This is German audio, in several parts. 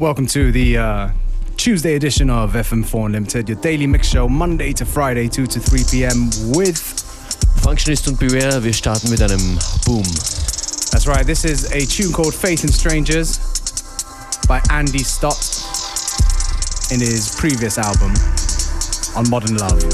Welcome to the uh, Tuesday edition of FM4 Unlimited, your daily mix show, Monday to Friday, 2 to 3 p.m. with Functionist und Beware. Wir starten mit einem Boom. That's right, this is a tune called Faith in Strangers by Andy Stott in his previous album on Modern Love.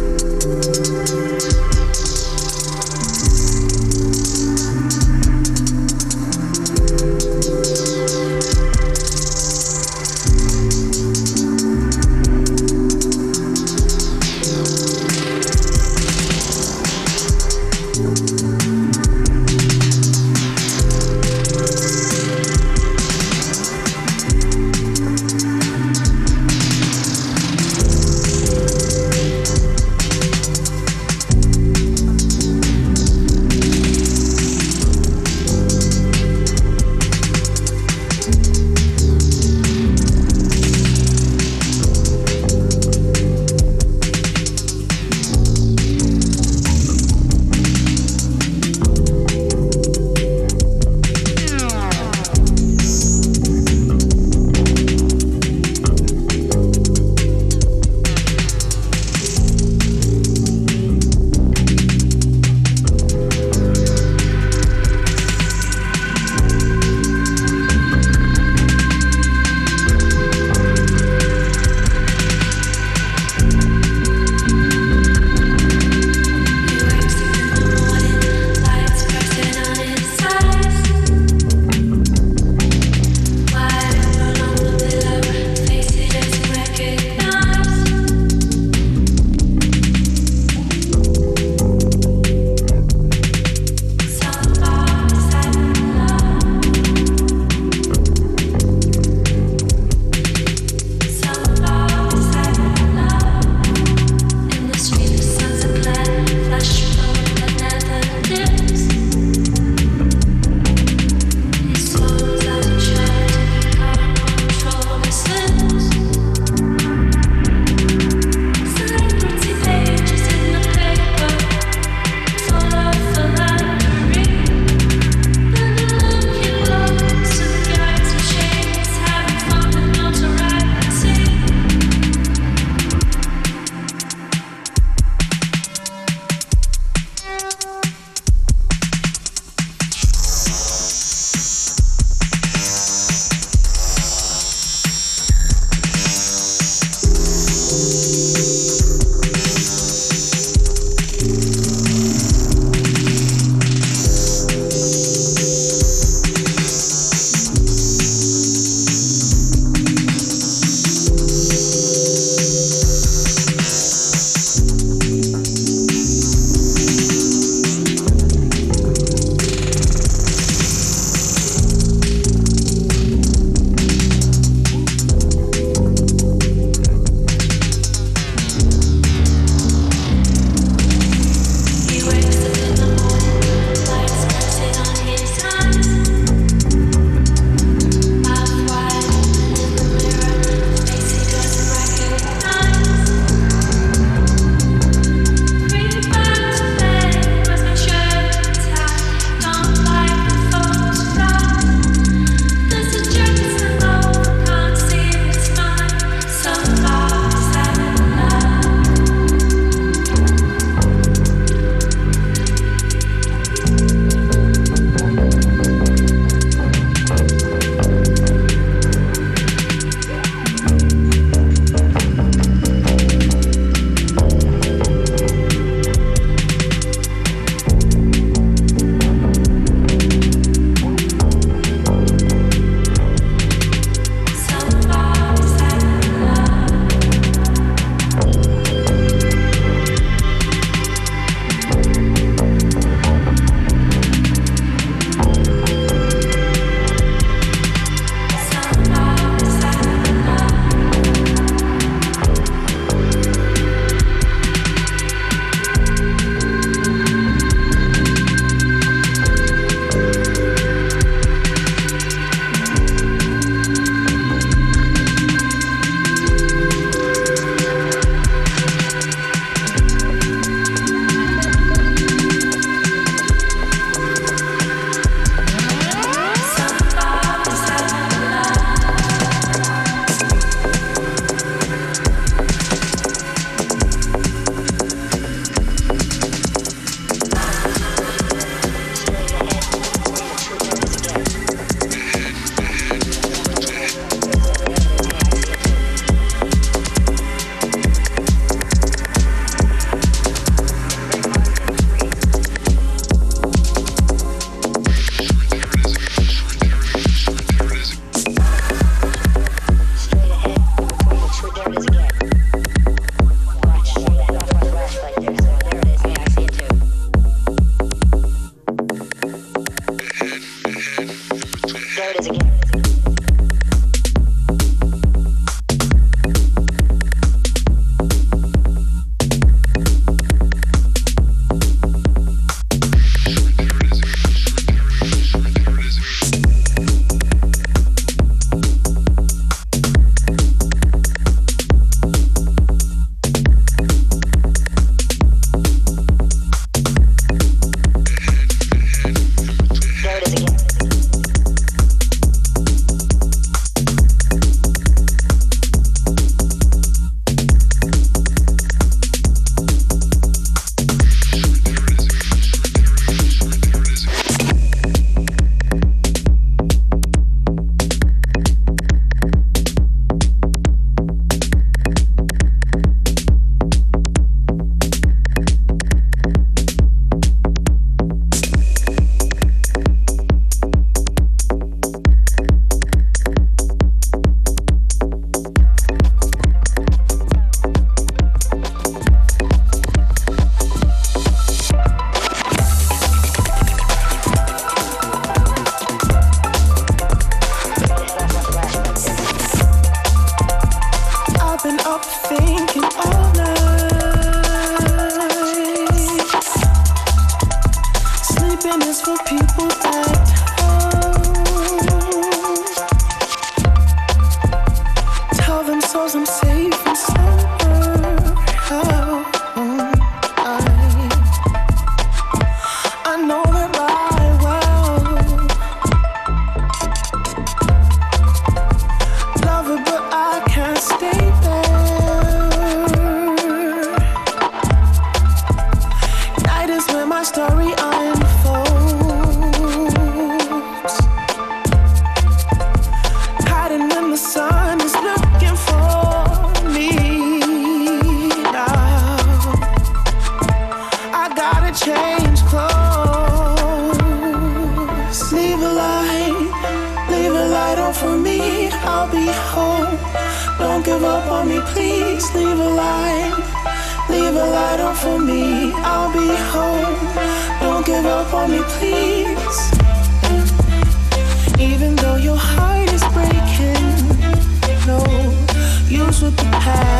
had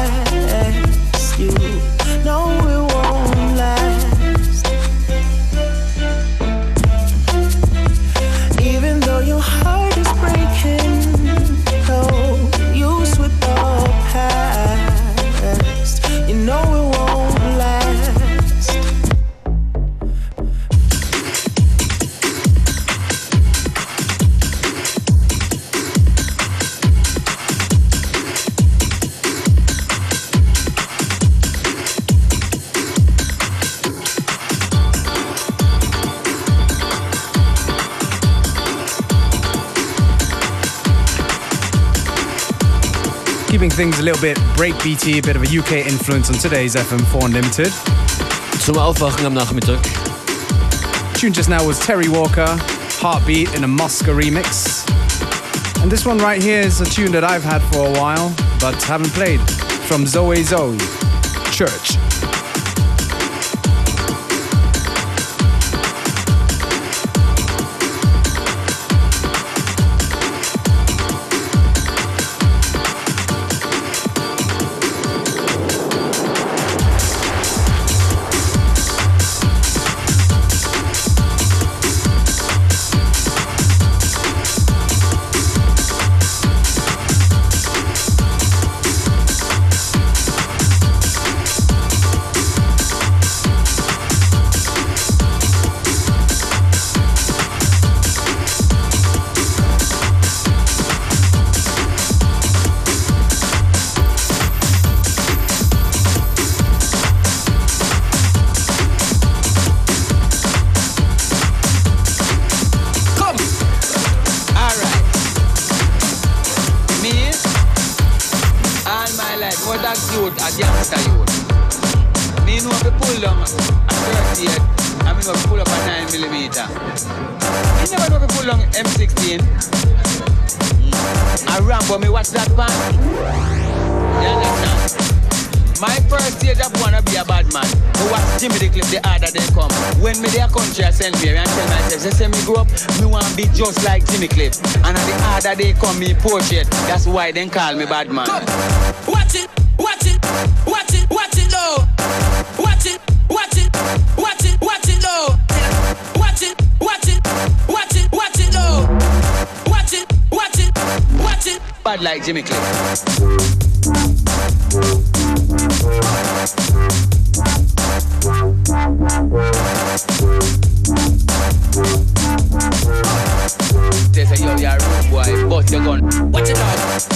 little bit breakbeaty, a bit of a UK influence on today's FM4 Unlimited. Zum Aufwachen am Nachmittag. Tune just now was Terry Walker, Heartbeat in a Mosca remix. And this one right here is a tune that I've had for a while, but haven't played. From Zoe Zoe, Church. M16. I ran, for me watch that man? You understand? My first stage I wanna be a bad man. Who watch Jimmy the clip the harder they come. When me their country I send me and tell myself, they say me grow up, me wanna be just like Jimmy Cliff. And the harder they come, me portrait. That's why they call me bad man. Like Jimmy Cliff. They say, yo, you're a rude boy, but you're gone. Watch it out.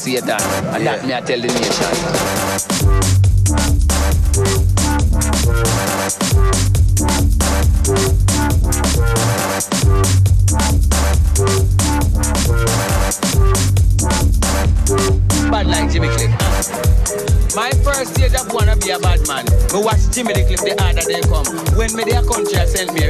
Satan. And that me I tell the nation. Bad like Jimmy Cliff. My first stage of wanna be a bad man. Me watch Jimmy the Cliff the harder they come. When me their country I send me,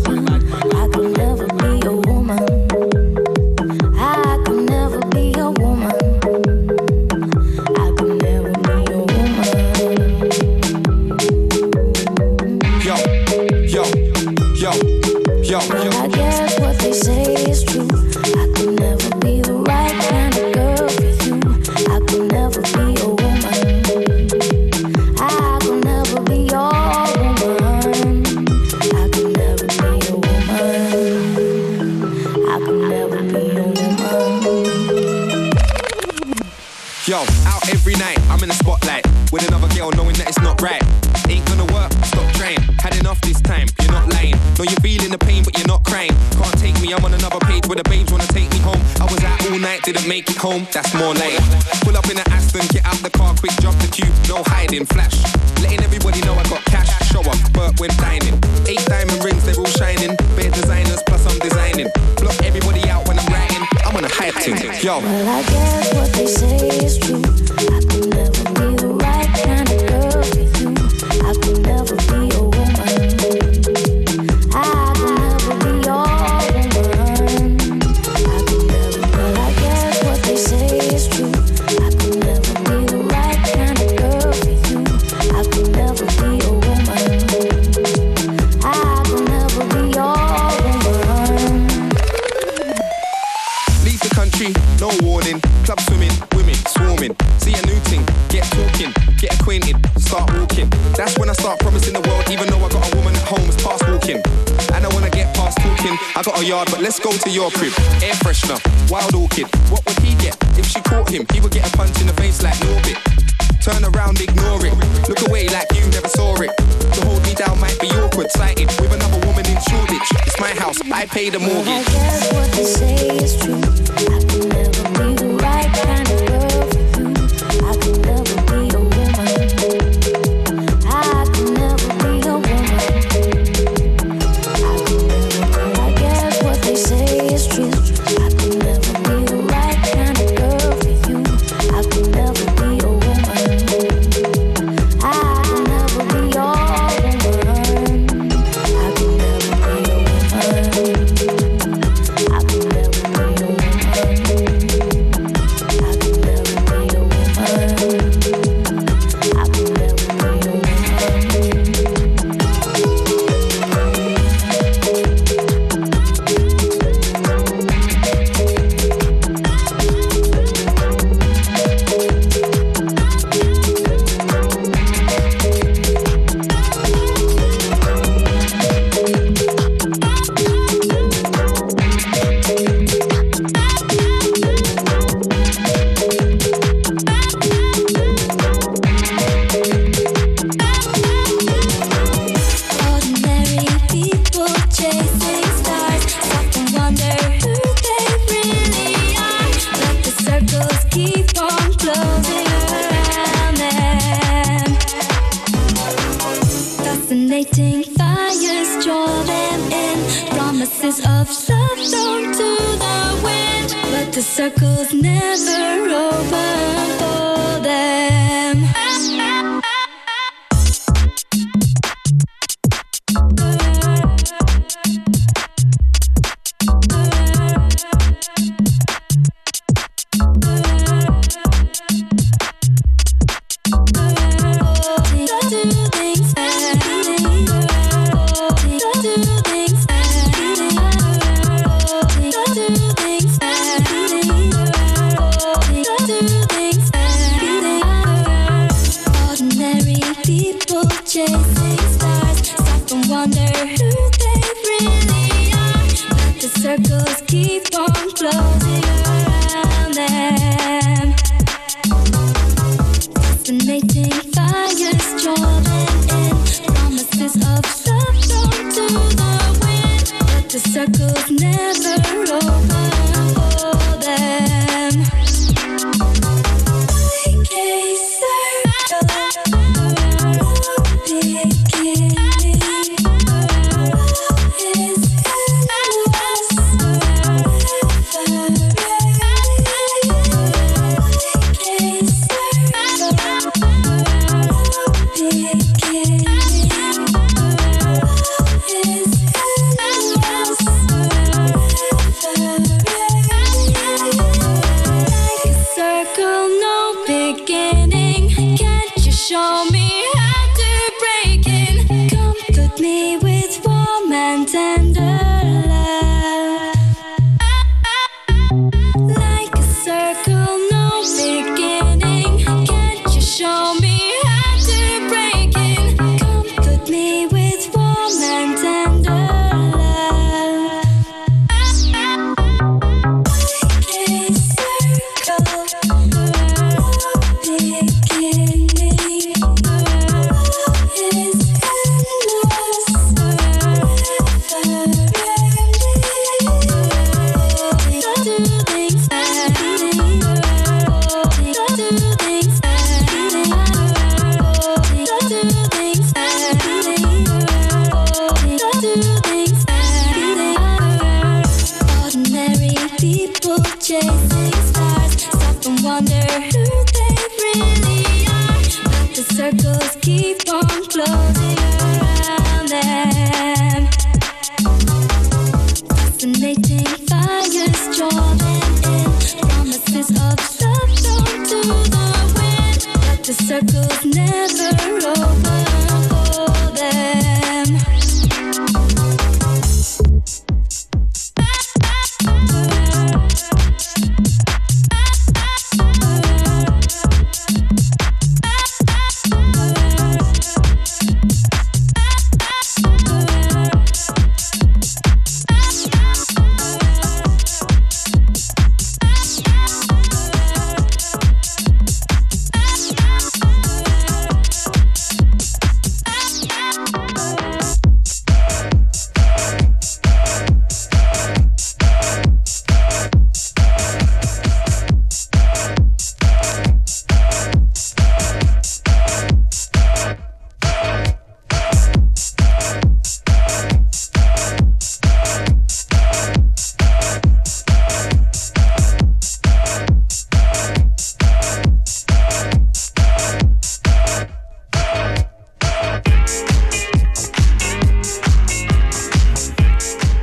right. Ain't gonna work, stop trying. Had enough this time, you're not lying. Know you're feeling the pain, but you're not crying. Can't take me, I'm on another page where the babes wanna take me home. I was out all night, didn't make it home, that's more lame. Pull up in an Aston, get out the car quick, drop the cube, no hiding, flash. Letting everybody know I got cash, show up, Burt when dining. Eight diamond rings, they're all shining. Bare designers, plus I'm designing. Block everybody out when I'm writing, I'm on a hype thing. Yo. Well, I guess what they say is true. I got a yard, but let's go to your crib. Air freshener, wild orchid. What would he get if she caught him? He would get a punch in the face like Norbit. Turn around, ignore it. Look away like you never saw it. To hold me down might be awkward, sighted with another woman in Shoreditch. It's my house, I pay the Well, I guess what they say is true. I could never be the right kind of girl for you. I could never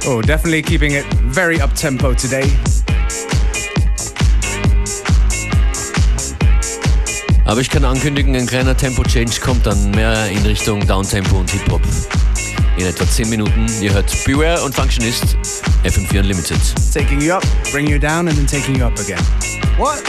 Oh, definitely keeping it very up tempo today. Aber ich kann ankündigen, ein kleiner Tempo-Change kommt dann mehr in Richtung Downtempo und Hip-Hop. In etwa 10 Minuten. Ihr hört Beware und Functionist, FM4 Unlimited. Taking you up, bring you down and then taking you up again. What?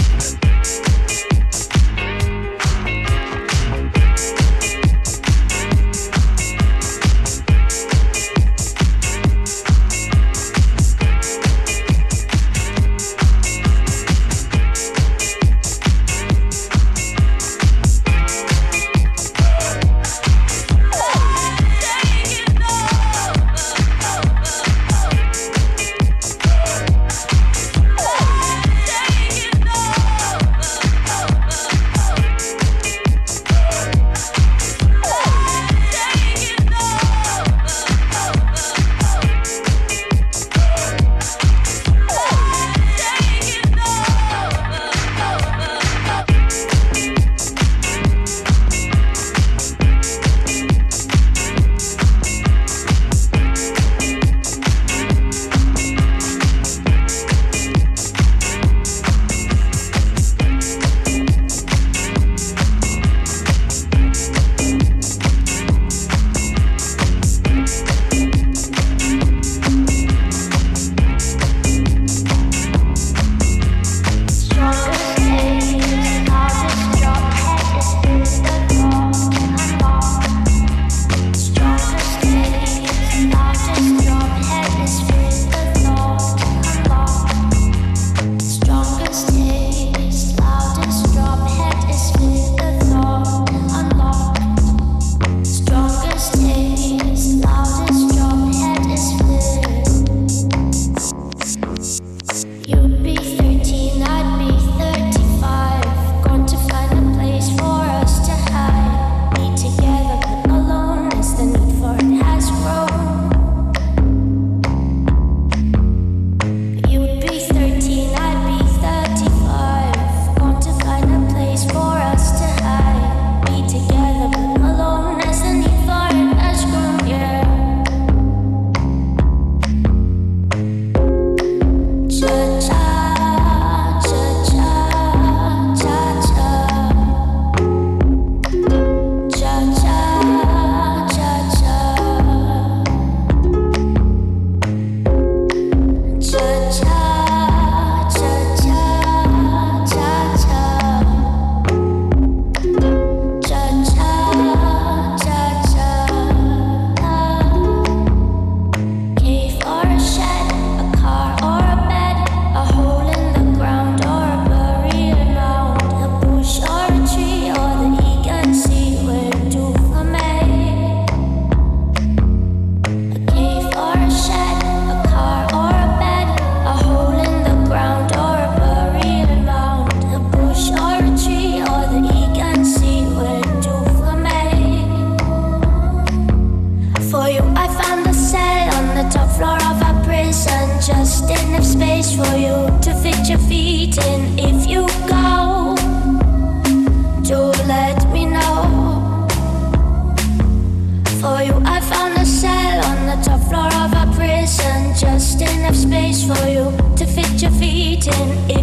Imagine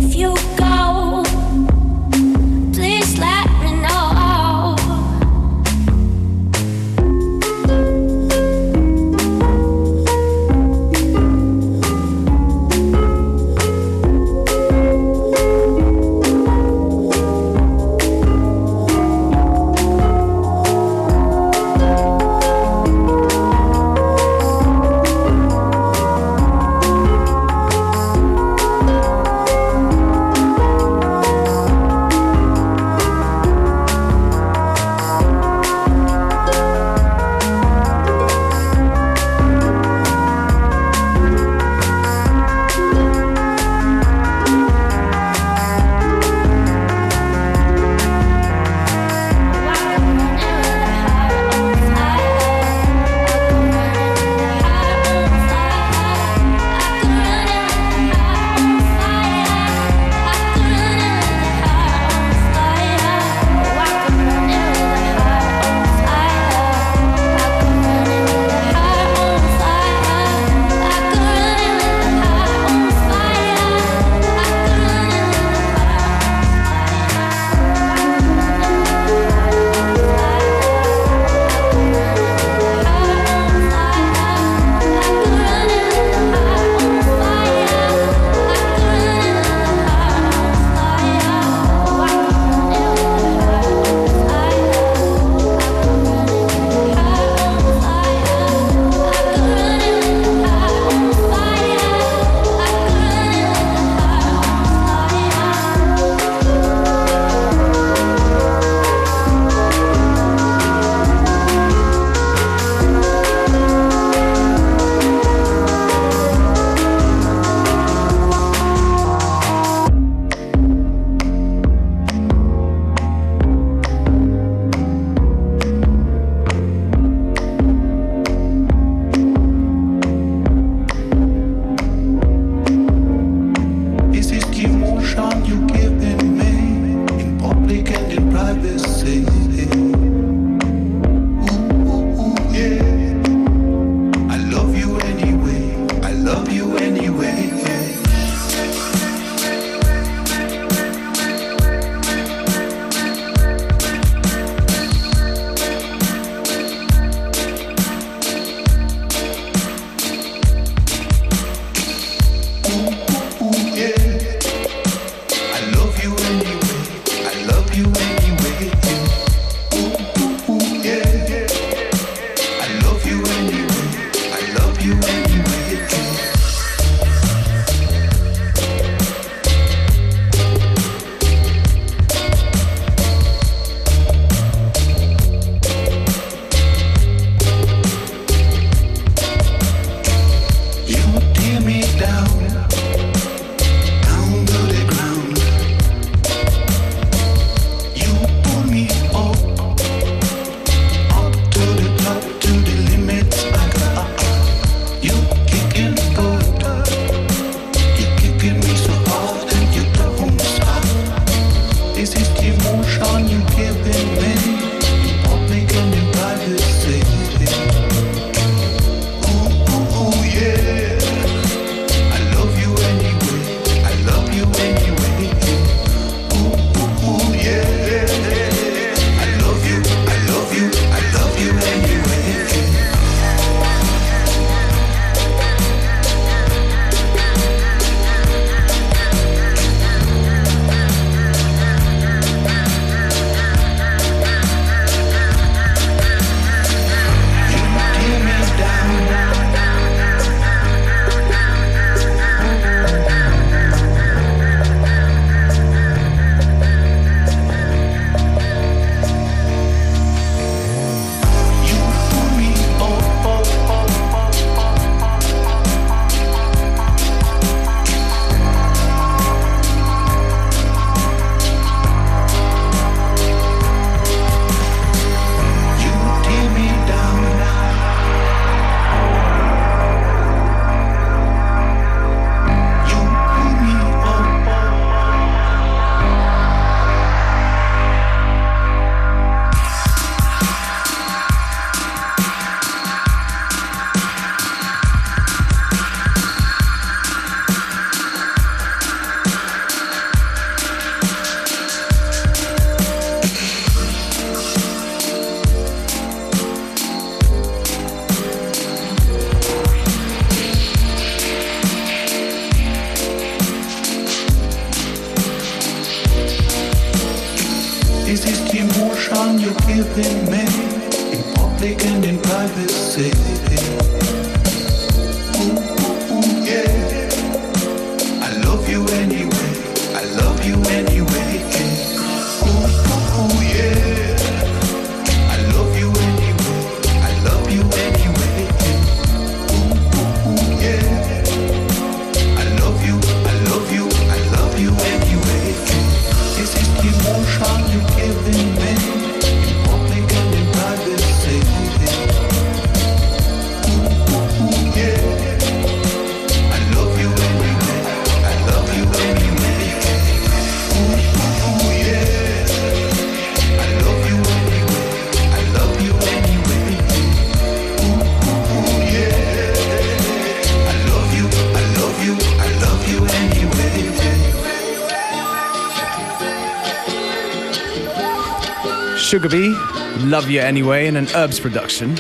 Love You Anyway in an Herbs Production.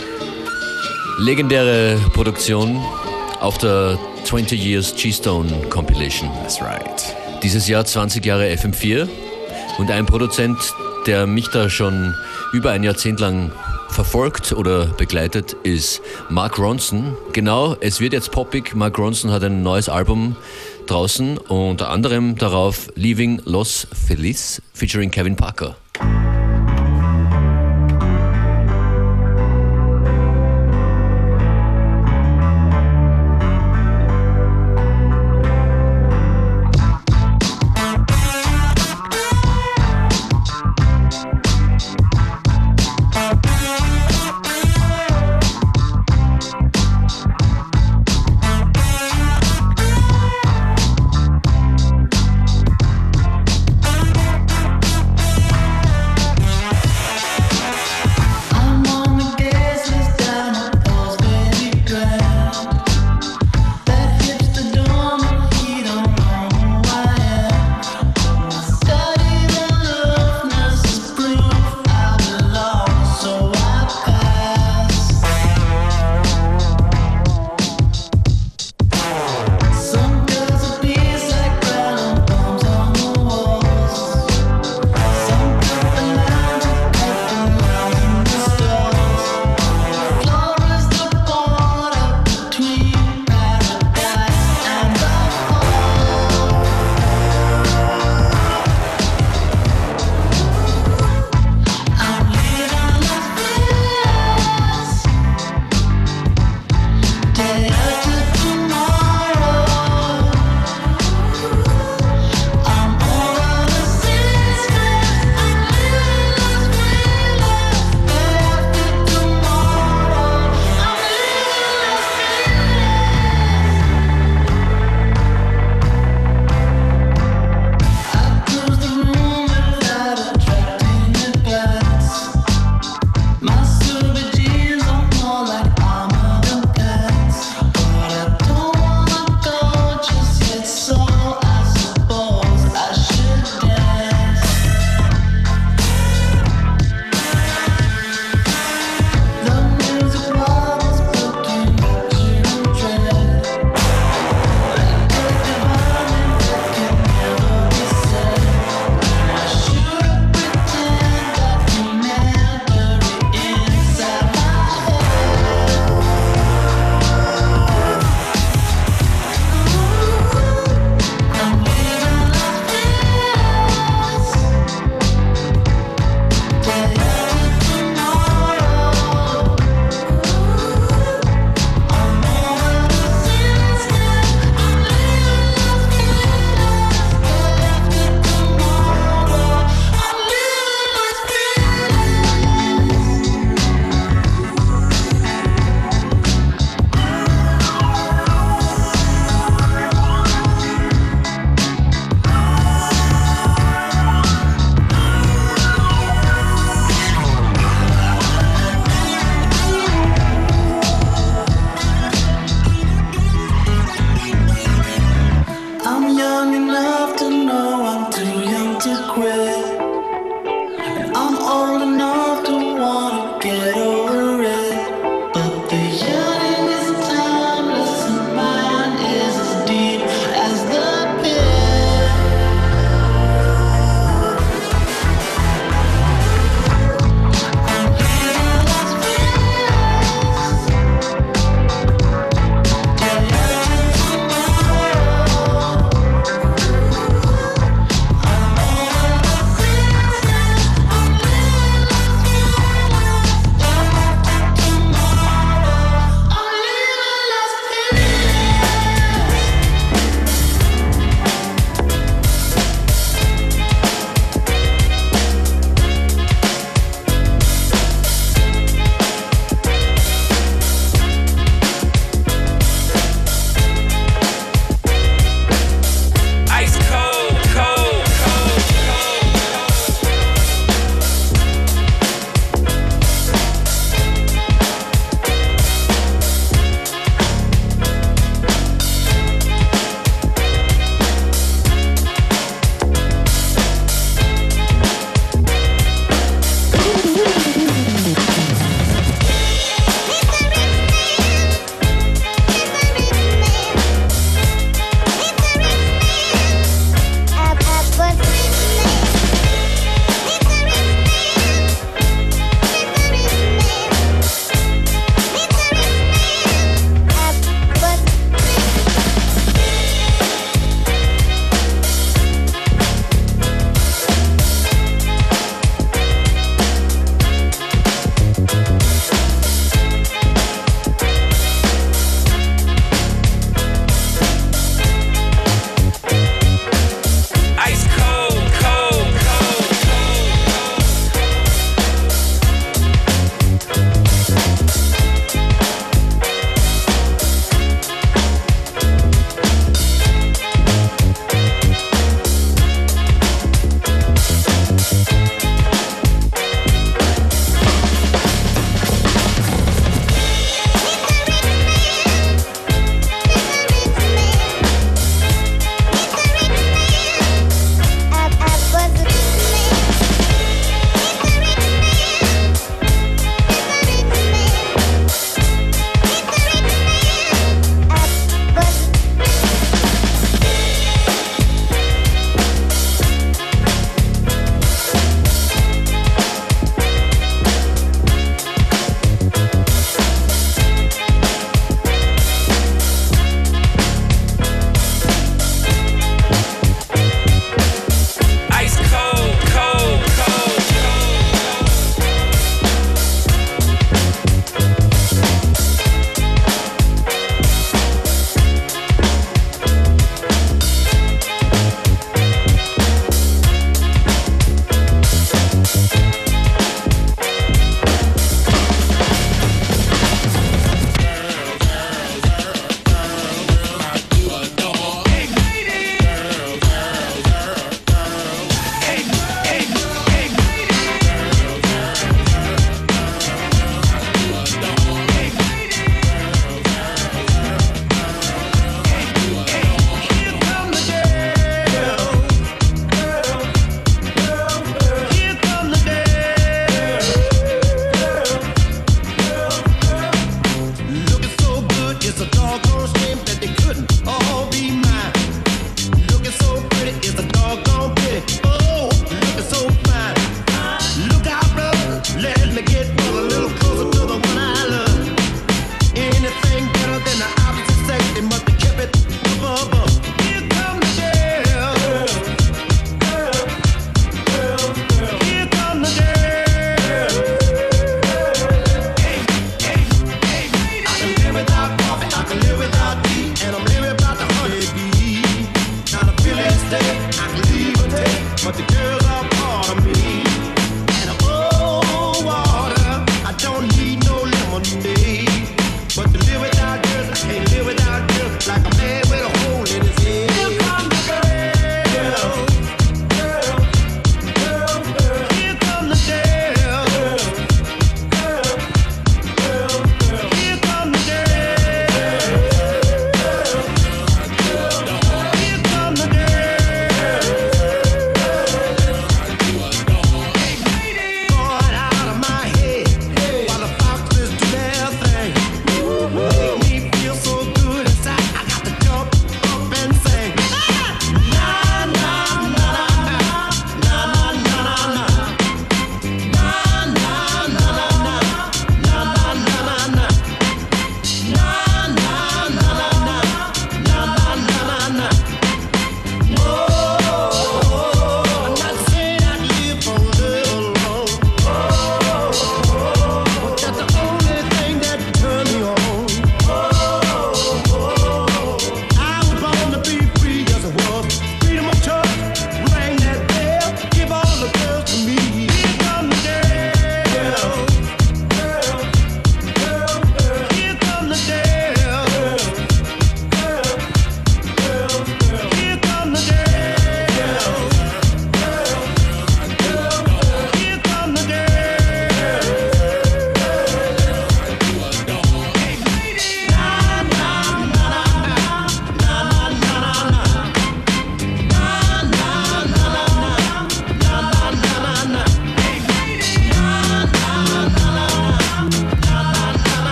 Legendäre Produktion auf der 20 Years G-Stone Compilation. That's right. Dieses Jahr 20 Jahre FM4 und ein Produzent, der mich da schon über ein Jahrzehnt lang verfolgt oder begleitet, ist Mark Ronson. Genau, es wird jetzt poppig. Mark Ronson hat ein neues Album draußen, unter anderem darauf Leaving Los Feliz featuring Kevin Parker.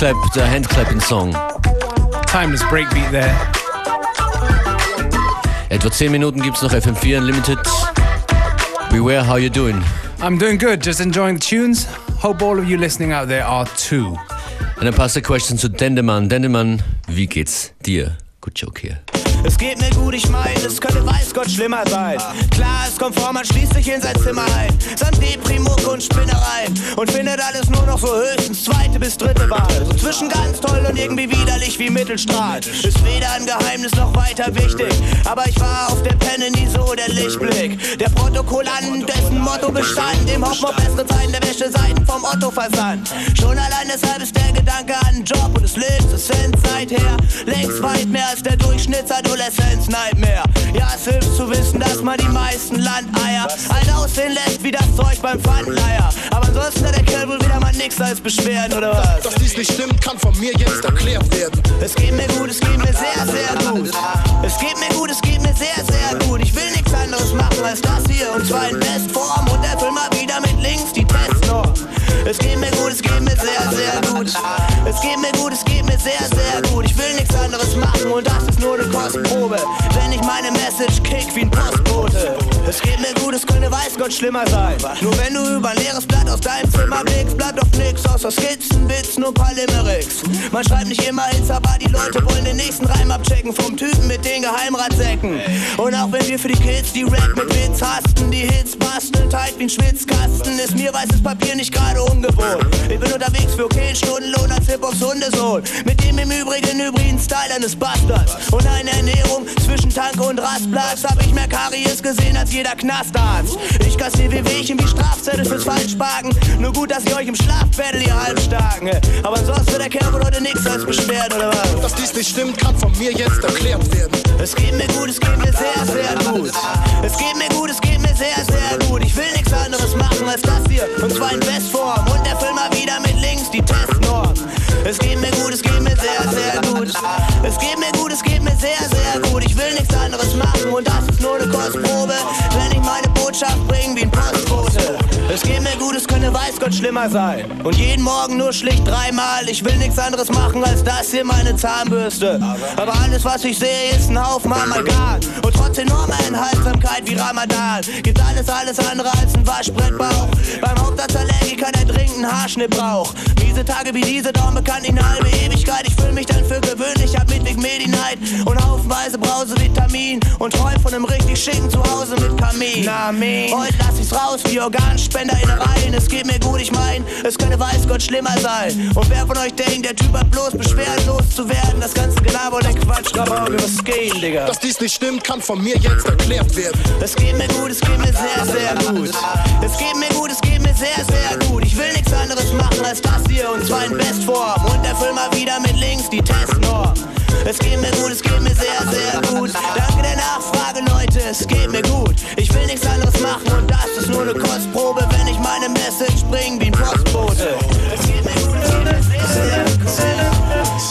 Clap Clap, der Handclapping-Song. Timeless breakbeat there. Etwa 10 Minuten gibt's noch FM4 Unlimited. Beware how you doing. I'm doing good, just enjoying the tunes. Hope all of you listening out there are too. And I pass the Question zu Dendemann. Dendemann, wie geht's dir? Good joke hier. Es geht mir gut, ich mein, es könnte weiß Gott schlimmer sein. Klar, es kommt vor, man schließt sich in sein Zimmer ein. Samt Deprimuck und Spinnereien. Und findet alles nur noch so höchstens zweite bis dritte Wahl. So zwischen ganz toll und irgendwie widerlich wie Mittelstrahl. Ist weder ein Geheimnis noch weiter wichtig. Aber ich war auf der Penne nie so der Lichtblick. Der Protokollant, dessen Motto bestand. Im Hoffen auf bessere Zeiten der Wäscheseiten vom Otto versandt. Schon allein deshalb ist der Gedanke an einen Job und des Lebenssens seither längst weit mehr als der Durchschnittsadoleszenz-Nightmare. Ja, es hilft zu wissen, dass man die meisten Landeier alt aussehen lässt wie das Zeug beim Pfandleier. Aber ansonsten hat der Kerl wohl wieder mal nix als Beschwerden, oder was? Dass dies nicht stimmt, kann von mir jetzt erklärt werden. Es geht mir gut, es geht mir sehr, sehr gut. Es geht mir gut, es geht mir sehr, sehr gut. Ich will nichts anderes machen als das hier und zwar in Bestform und erfüll mal wieder mit links die Testnorm. Es geht mir gut, es geht mir sehr, sehr gut. Es geht mir gut, es geht mir sehr, sehr gut. Ich will nichts anderes machen und das ist nur eine Kostprobe. Wenn ich meine Message kick wie ein Postbote. Es geht mir gut, es könnte weiß Gott schlimmer sein. Nur wenn du über ein leeres Blatt aus deinem Zimmer blickst, bleibt doch nix außer Skizzen, Bits, nur paar Limericks. Man schreibt nicht immer Hits, aber die Leute wollen den nächsten Reim abchecken vom Typen mit den Geheimratsäcken. Und auch wenn wir für die Kids die Rap mit Witz hasten, die Hits basteln, tight wie ein Schwitzkasten, ist mir weißes Papier nicht gerade ungewohnt. Ich bin unterwegs für okay Stundenlohn als Hip-Hops Hundesohn. Mit dem im Übrigen hybriden Style eines Bastards. Und eine Ernährung zwischen Tank und Rastplatz. Hab ich mehr Karies gesehen als jeder Knastarzt. Ich kassier wie Wehchen wie Strafzettel fürs Falschparken. Nur gut, dass ich euch im Schlaf battle, ihr Halbstarken. Aber ansonsten wird der Kerl wohl heute nix als beschwert, oder was? Dass dies nicht stimmt, kann von mir jetzt erklärt werden. Es geht mir gut, es geht mir sehr, sehr gut. Es geht mir gut, es geht mir sehr, sehr gut. Ich will nichts anderes machen als das hier. Und zwar in Bestform. Und erfüll mal wieder mit links die Testnorm. Es geht mir gut, es geht mir sehr, sehr gut. Es geht mir gut, es geht mir sehr, sehr gut. Ich will nichts anderes machen und das ist nur eine Kostprobe. Wenn ich meine Botschaft bringe wie ein Postbote. Weiß Gott schlimmer sein. Und jeden Morgen nur schlicht dreimal. Ich will nichts anderes machen als das hier, meine Zahnbürste. Aber alles, was ich sehe, ist ein Haufen Amalgam. Und trotz enormer Enthaltsamkeit wie Ramadan gibt alles, alles andere als ein Waschbrettbauch. Beim Hauptarztallergiker, der dringend einen Haarschnitt braucht. Miese Tage wie diese dauern bekanntlich eine halbe Ewigkeit. Ich fühl mich dann für gewöhnlich ab Midwig Medi-Night und haufenweise Brause Vitamin und träum von einem richtig schicken Zuhause mit Kamin. Heute lass ich's raus wie Organspender in Reihen. Es geht mir gut, ich mein, es könnte weiß Gott schlimmer sein. Und wer von euch denkt, der Typ hat bloß beschwerdenlos zu werden, das ganze Gelaber und der Quatsch, aber was gehen, Digga. Dass dies nicht stimmt, kann von mir jetzt erklärt werden. Es geht mir gut, es geht mir sehr, sehr gut. Es geht mir gut, es geht mir sehr, sehr gut. Ich will nichts anderes machen als das hier und zwar in Bestform. Und erfüll mal wieder mit links die Testnorm. Es geht mir gut, es geht mir sehr, sehr gut. Danke der Nachfrage, Leute, es geht mir gut. Ich will nichts anderes machen und das ist nur eine Kostprobe, wenn ich meine Message bring wie ein Postbote. Es geht mir gut, es geht mir sehr, sehr gut.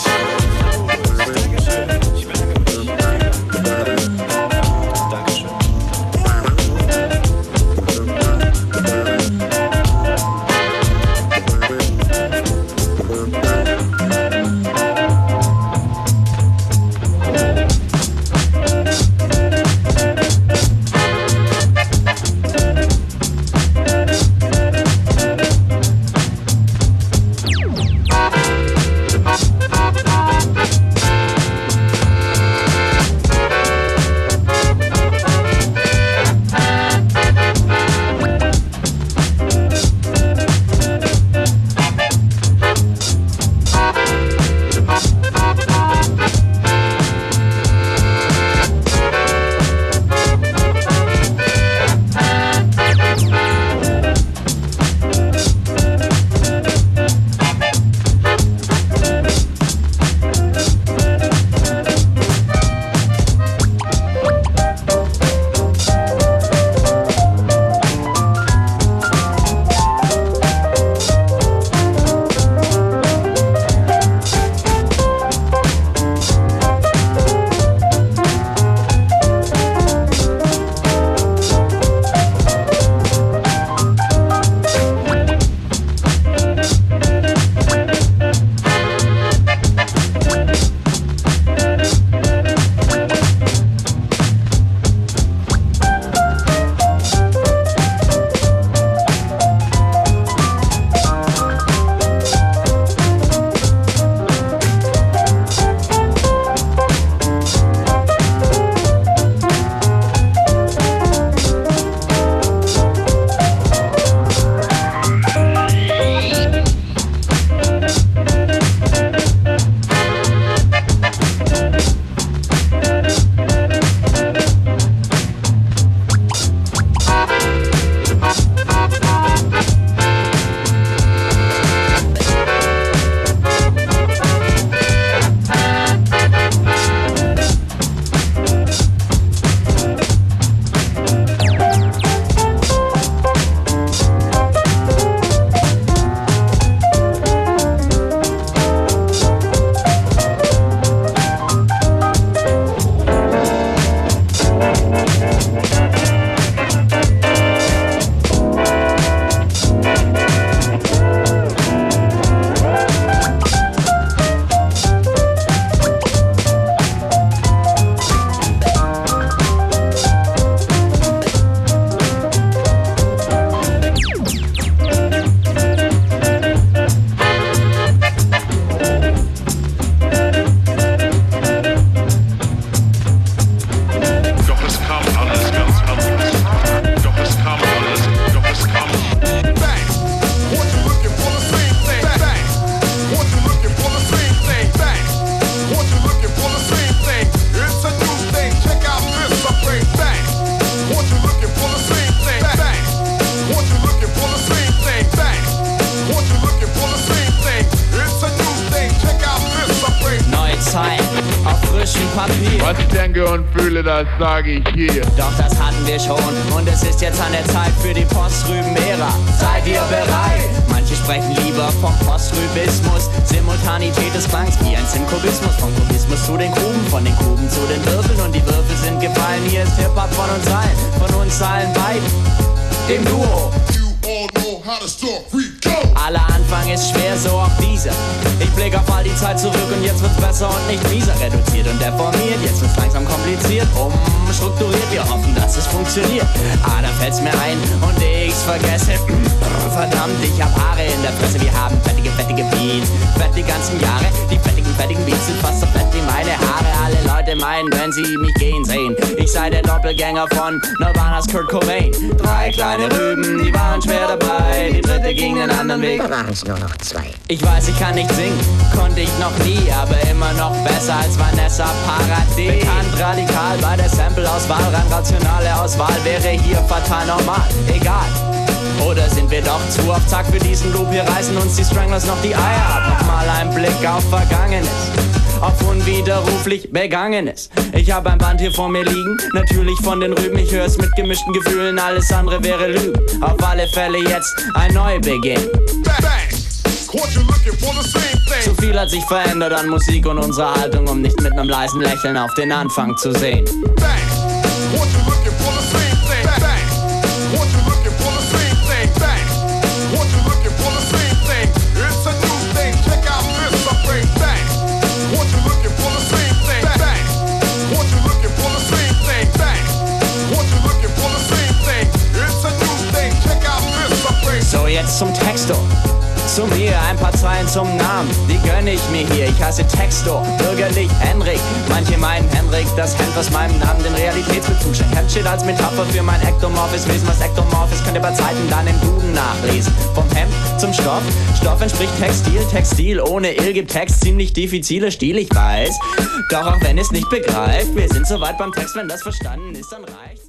Ich hier. Verdammt, ich hab Haare in der Fresse. Wir haben fettige, fettige Beats. Fett die ganzen Jahre. Die fettigen, fettigen Beats sind fast so fett wie meine Haare. Alle Leute meinen, wenn sie mich gehen sehen, ich sei der Doppelgänger von Nirvana's Kurt Cobain. Drei kleine Rüben, die waren schwer dabei. Die dritte ging den anderen Weg. waren's nur noch zwei. Ich weiß, ich kann nicht singen, konnte ich noch nie, aber immer noch besser als Vanessa Paradis. Bekannt radikal bei der Sample-Auswahl, rein rationale Auswahl wäre hier fatal normal. Egal. Oder sind wir doch zu auf Zack für diesen Loop? Hier reißen uns die Stranglers noch die Eier ab. Nochmal ein Blick auf Vergangenes. Auf unwiderruflich Begangenes. Ich habe ein Band hier vor mir liegen, natürlich von den Rüben. Ich höre es mit gemischten Gefühlen, alles andere wäre Lügen. Auf alle Fälle jetzt ein Neubeginn. Zu viel hat sich verändert an Musik und unserer Haltung, um nicht mit einem leisen Lächeln auf den Anfang zu sehen. So, jetzt zum Texto. Zu mir ein paar Zeilen zum Namen, die gönne ich mir hier. Ich heiße Texto, bürgerlich Henrik. Manche meinen Henrik, das Hemd, was meinem Namen den Realitätsbezug schenkt. Hemd als Metapher für mein ektomorphes Wesen. Was ektomorph ist, könnt ihr bei Zeiten dann im Duden nachlesen. Vom Hemd zum Stoff. Stoff entspricht Textil, Textil ohne Ill gibt Text ziemlich diffizile Stil, ich weiß. Doch auch wenn es nicht begreift, wir sind soweit beim Text, wenn das verstanden ist, dann reicht's.